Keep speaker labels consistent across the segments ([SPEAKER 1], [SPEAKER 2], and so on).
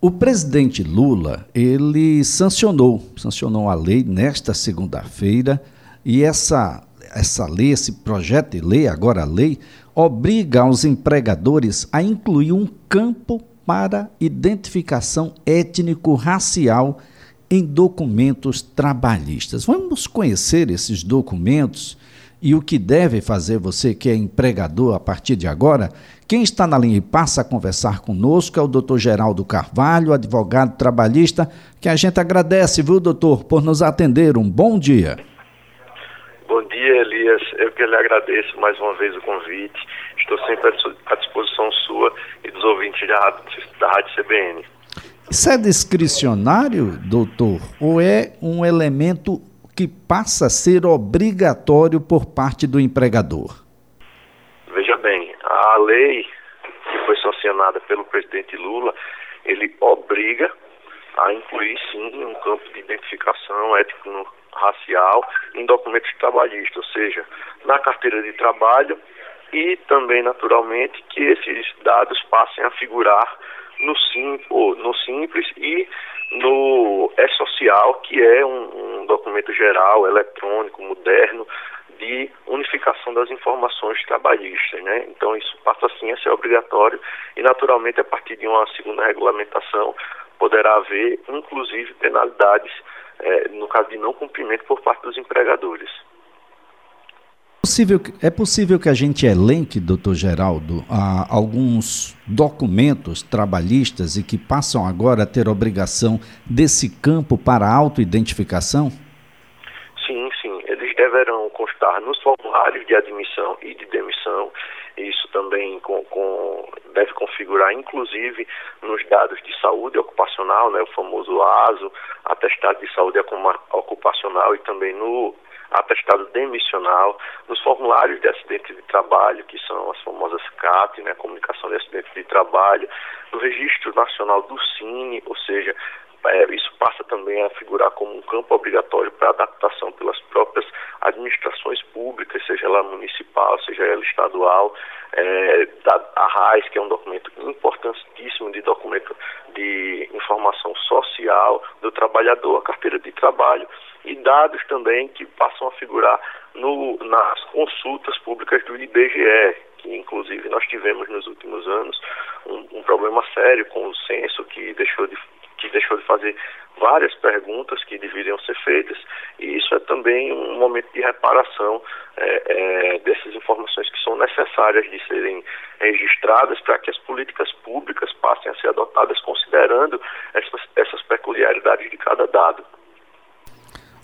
[SPEAKER 1] O presidente Lula, ele sancionou, sancionou a lei nesta segunda-feira, e essa, essa lei, esse projeto de lei, agora a lei, obriga os empregadores a incluir um campo para identificação étnico-racial em documentos trabalhistas. Vamos conhecer esses documentos e o que deve fazer você que é empregador a partir de agora? Quem está na linha e passa a conversar conosco é o doutor Geraldo Carvalho, advogado trabalhista, que a gente agradece, viu, doutor, por nos atender. Um bom dia.
[SPEAKER 2] Bom dia, Elias. Eu que lhe agradeço mais uma vez o convite. Estou sempre à disposição sua e dos ouvintes da, da Rádio CBN.
[SPEAKER 1] Isso é discricionário, doutor, ou é um elemento que passa a ser obrigatório por parte do empregador?
[SPEAKER 2] Veja bem, a lei que foi sancionada pelo presidente Lula, ele obriga a incluir sim um campo de identificação étnico-racial em documentos trabalhistas, ou seja, na carteira de trabalho e também, naturalmente, que esses dados passem a figurar no, no Simples e no E-Social, que é um, um documento geral, eletrônico, moderno, de unificação das informações trabalhistas, né? Então isso passa assim a ser obrigatório e naturalmente a partir de uma segunda regulamentação poderá haver inclusive penalidades eh, no caso de não cumprimento por parte dos empregadores
[SPEAKER 1] possível, é possível que a gente elenque, doutor Geraldo, alguns documentos trabalhistas e que passam agora a ter obrigação desse campo para autoidentificação?
[SPEAKER 2] Sim, sim. Eles deverão constar nos formulários de admissão e de demissão. Isso também com, com, deve configurar, inclusive, nos dados de saúde ocupacional, né, o famoso ASO, atestado de saúde ocupacional e também no atestado demissional, nos formulários de acidente de trabalho, que são as famosas CAT, né, Comunicação de Acidente de Trabalho, no Registro Nacional do Cine, ou seja, é, isso passa também a figurar como um campo obrigatório para adaptação pelas próprias administrações públicas, seja ela municipal, seja ela estadual, é, da ARRAIS, que é um documento importantíssimo de documento de informação social do trabalhador, a carteira de trabalho, e dados também que passam a figurar no, nas consultas públicas do IBGE, que inclusive nós tivemos nos últimos anos um, um problema sério com o censo que deixou de que deixou de fazer várias perguntas que deveriam ser feitas e isso é também um momento de reparação é, é, dessas informações que são necessárias de serem registradas para que as políticas públicas passem a ser adotadas considerando essas, essas peculiaridades de cada dado.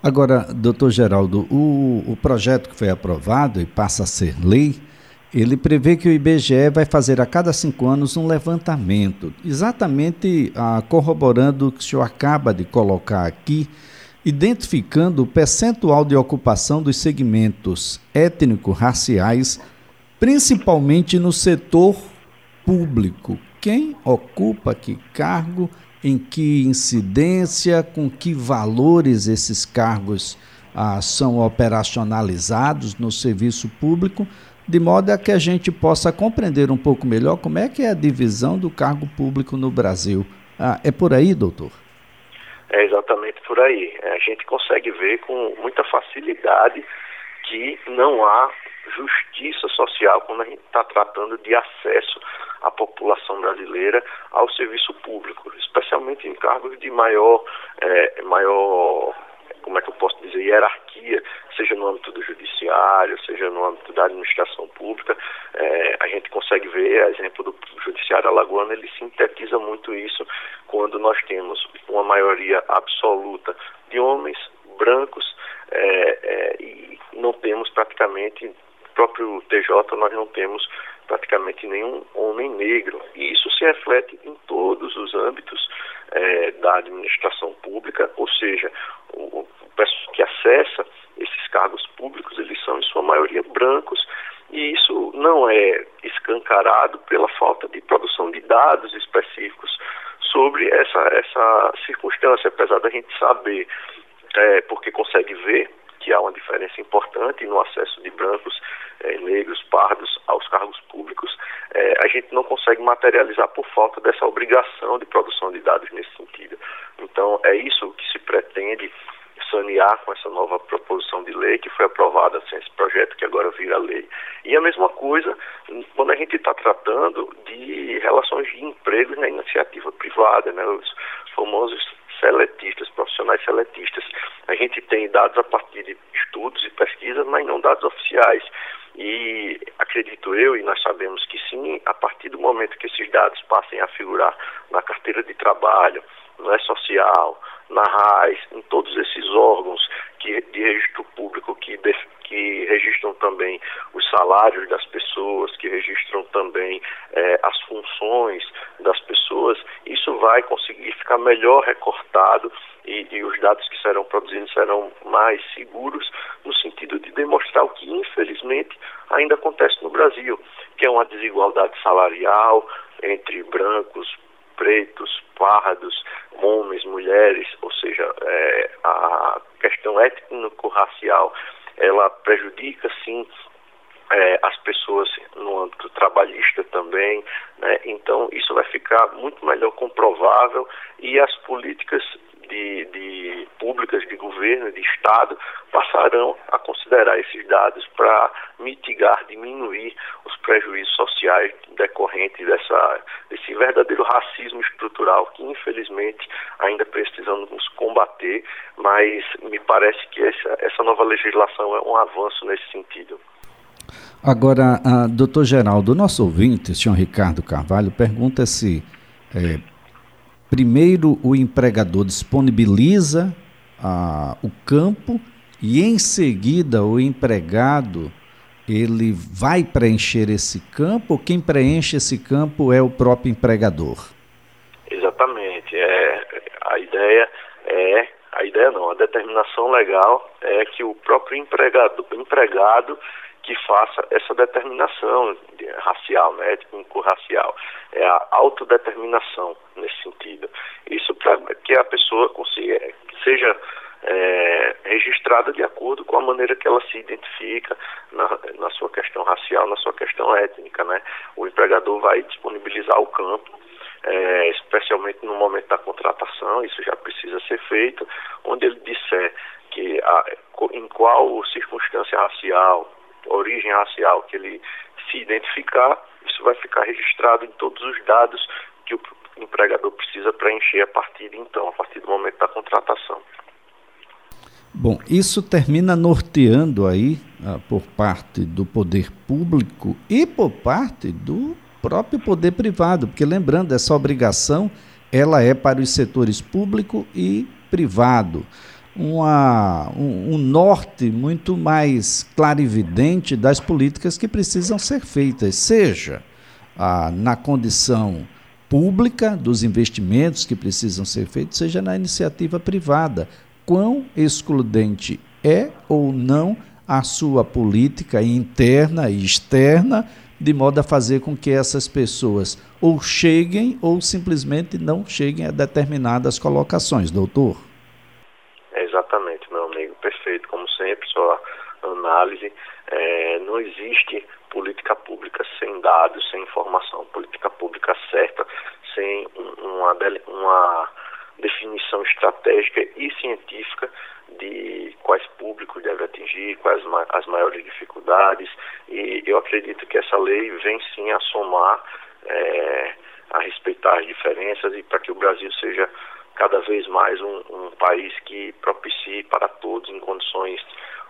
[SPEAKER 1] Agora, doutor Geraldo, o, o projeto que foi aprovado e passa a ser lei, ele prevê que o IBGE vai fazer a cada cinco anos um levantamento, exatamente ah, corroborando o que o senhor acaba de colocar aqui, identificando o percentual de ocupação dos segmentos étnico-raciais, principalmente no setor público. Quem ocupa que cargo em que incidência, com que valores esses cargos ah, são operacionalizados no serviço público, de modo a que a gente possa compreender um pouco melhor como é que é a divisão do cargo público no Brasil. Ah, é por aí, doutor?
[SPEAKER 2] É exatamente por aí. A gente consegue ver com muita facilidade que não há justiça social quando a gente está tratando de acesso à população brasileira ao serviço público, especialmente em cargos de maior, é, maior como é que eu posso dizer, hierarquia, seja no âmbito do judiciário, seja no âmbito da administração pública, é, a gente consegue ver, a exemplo do judiciário alagoano, ele sintetiza muito isso quando nós temos uma maioria absoluta de homens brancos é, é, e não temos praticamente próprio TJ nós não temos praticamente nenhum homem negro. E isso se reflete em todos os âmbitos é, da administração pública, ou seja, o, o pessoal que acessa esses cargos públicos, eles são em sua maioria brancos, e isso não é escancarado pela falta de produção de dados específicos sobre essa, essa circunstância, apesar da gente saber, é, porque consegue ver que há uma diferença importante no acesso de brancos, eh, negros, pardos aos cargos públicos, eh, a gente não consegue materializar por falta dessa obrigação de produção de dados nesse sentido. Então, é isso que se pretende sanear com essa nova proposição de lei que foi aprovada, assim, esse projeto que agora vira lei. E a mesma coisa quando a gente está tratando de relações de empregos na iniciativa privada, né, os famosos seletistas, profissionais seletistas. A gente tem dados a partir de estudos e pesquisas, mas não dados oficiais. E acredito eu, e nós sabemos que sim, a partir do momento que esses dados passem a figurar na carteira de trabalho, no é social, na RAIS, em todos esses órgãos que, de registro público que, que registram também os salários das pessoas, que registram também eh, as funções vai conseguir ficar melhor recortado e, e, os dados que serão produzidos serão mais seguros no sentido de demonstrar o que infelizmente ainda acontece no Brasil, que é uma desigualdade salarial entre brancos, pretos, pardos, homens, mulheres, ou seja, é, a questão étnico-racial, ela prejudica, sim, é, as pessoas no âmbito trabalhista também, né? então isso vai ficar muito melhor e as políticas de, de públicas de governo, de Estado, passarão a considerar esses dados para mitigar, diminuir os prejuízos sociais decorrentes dessa, desse verdadeiro racismo estrutural que, infelizmente, ainda precisamos combater, mas me parece que essa, essa nova legislação é um avanço nesse sentido.
[SPEAKER 1] Agora, uh, doutor Geraldo, nosso ouvinte, senhor Ricardo Carvalho, pergunta se é, primeiro o empregador disponibiliza uh, o campo e em seguida o empregado ele vai preencher esse campo quem preenche esse campo é o próprio empregador?
[SPEAKER 2] Exatamente. É, a ideia é, a ideia não, a determinação legal é que o próprio empregado, empregado que faça essa determinação racial, né, étnico-racial. É a autodeterminação nesse sentido. Isso para que a pessoa consiga, seja é, registrada de acordo com a maneira que ela se identifica na, na sua questão racial, na sua questão étnica. Né? O empregador vai disponibilizar o campo é, especialmente no momento da contratação, isso já precisa ser feito, onde ele disser que a, em qual circunstância racial, origem racial que ele se identificar, isso vai ficar registrado em todos os dados que o empregador precisa preencher a partir de então, a partir do momento da contratação.
[SPEAKER 1] Bom, isso termina norteando aí, ah, por parte do poder público e por parte do próprio poder privado, porque lembrando, essa obrigação ela é para os setores público e privado uma, um, um, norte muito mais clarividente das políticas que precisam ser feitas, seja ah, na condição pública dos investimentos que precisam ser feitos, seja na iniciativa privada. Quão excludente é ou não a sua política interna e externa, de modo a fazer com que essas pessoas ou cheguem ou simplesmente não cheguem a determinadas colocações, doutor?
[SPEAKER 2] sua análise, é, não existe política pública sem dados, sem informação, política pública certa, sem uma, uma definição estratégica e científica de quais públicos deve atingir, quais as maiores dificuldades, e eu acredito que essa lei vem sim a somar, é, a respeitar as diferenças e para que o Brasil seja cada vez mais um, um país que propicie para todos em condições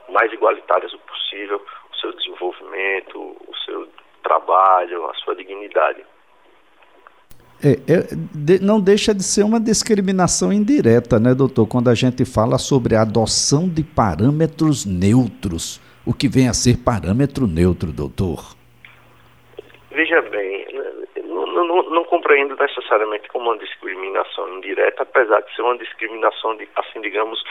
[SPEAKER 2] mais igualitárias o possível o seu desenvolvimento, o seu trabalho, a sua dignidade.
[SPEAKER 1] É, é, de, não deixa de ser uma discriminação indireta, né, doutor, quando a gente fala sobre a adoção de parâmetros neutros. O que vem a ser parâmetro neutro, doutor?
[SPEAKER 2] Veja bem, não, não, não, compreendo necessariamente como uma discriminação indireta, apesar de ser uma discriminação, de, assim, digamos,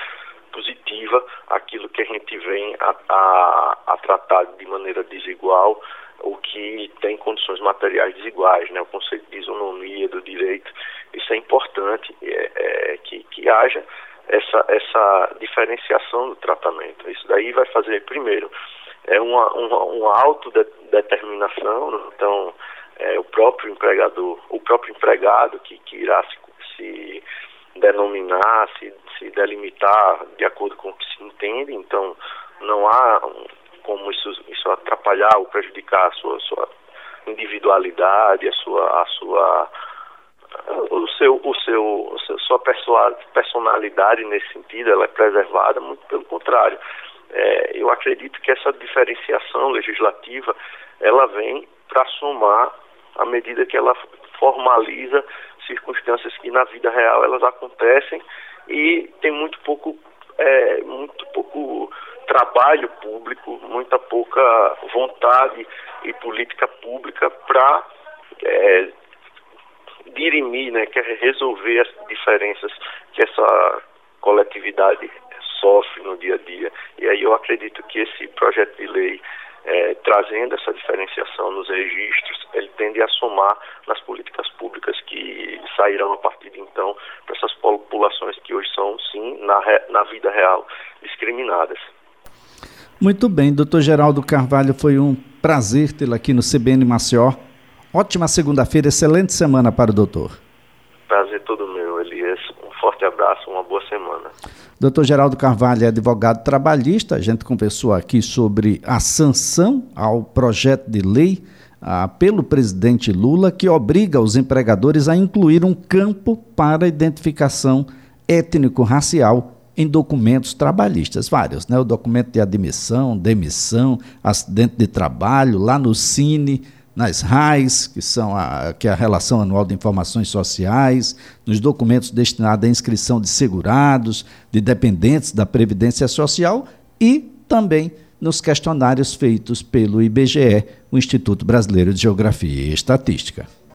[SPEAKER 2] positiva aquilo que a gente vem a, a, a tratar de maneira desigual o que tem condições materiais desiguais, né? o conceito de isonomia do direito, isso é importante é, é, que, que haja essa, essa diferenciação do tratamento. Isso daí vai fazer, primeiro, é uma, uma, uma autodeterminação, né? então é, o próprio empregador, o próprio empregado que, que irá se, se denominar, se, se delimitar de acordo com o que se entende, então não há como isso, isso atrapalhar ou prejudicar a sua, sua individualidade, a sua, a sua o seu, o seu, sua personalidade nesse sentido, ela é preservada, muito pelo contrário. É, eu acredito que essa diferenciação legislativa, ela vem para somar à medida que ela formaliza circunstâncias que na vida real elas acontecem e tem muito pouco, é, muito pouco trabalho público, muita pouca vontade e política pública para é, dirimir, né, quer resolver as diferenças que essa coletividade sofre no dia a dia. E aí eu acredito que esse projeto de lei, é, trazendo essa diferenciação nos registros, ele tende a somar nas políticas públicas que sairão a partir de então para essas populações que hoje são, sim, na, na vida real, discriminadas.
[SPEAKER 1] Muito bem, doutor Geraldo Carvalho, foi um prazer tê-lo aqui no CBN Maceió. Ótima segunda-feira, excelente semana para o doutor.
[SPEAKER 2] Prazer todo meu, Elias. Um forte abraço, uma boa semana.
[SPEAKER 1] Doutor Geraldo Carvalho é advogado trabalhista. A gente conversou aqui sobre a sanção ao projeto de lei ah, pelo presidente Lula que obriga os empregadores a incluir um campo para identificação étnico-racial em documentos trabalhistas, vários, né? O documento de admissão, demissão, acidente de trabalho, lá no Cine, nas RAIs, que, são a, que é a Relação Anual de Informações Sociais, nos documentos destinados à inscrição de segurados, de dependentes da Previdência Social e também nos questionários feitos pelo IBGE, o Instituto Brasileiro de Geografia e Estatística.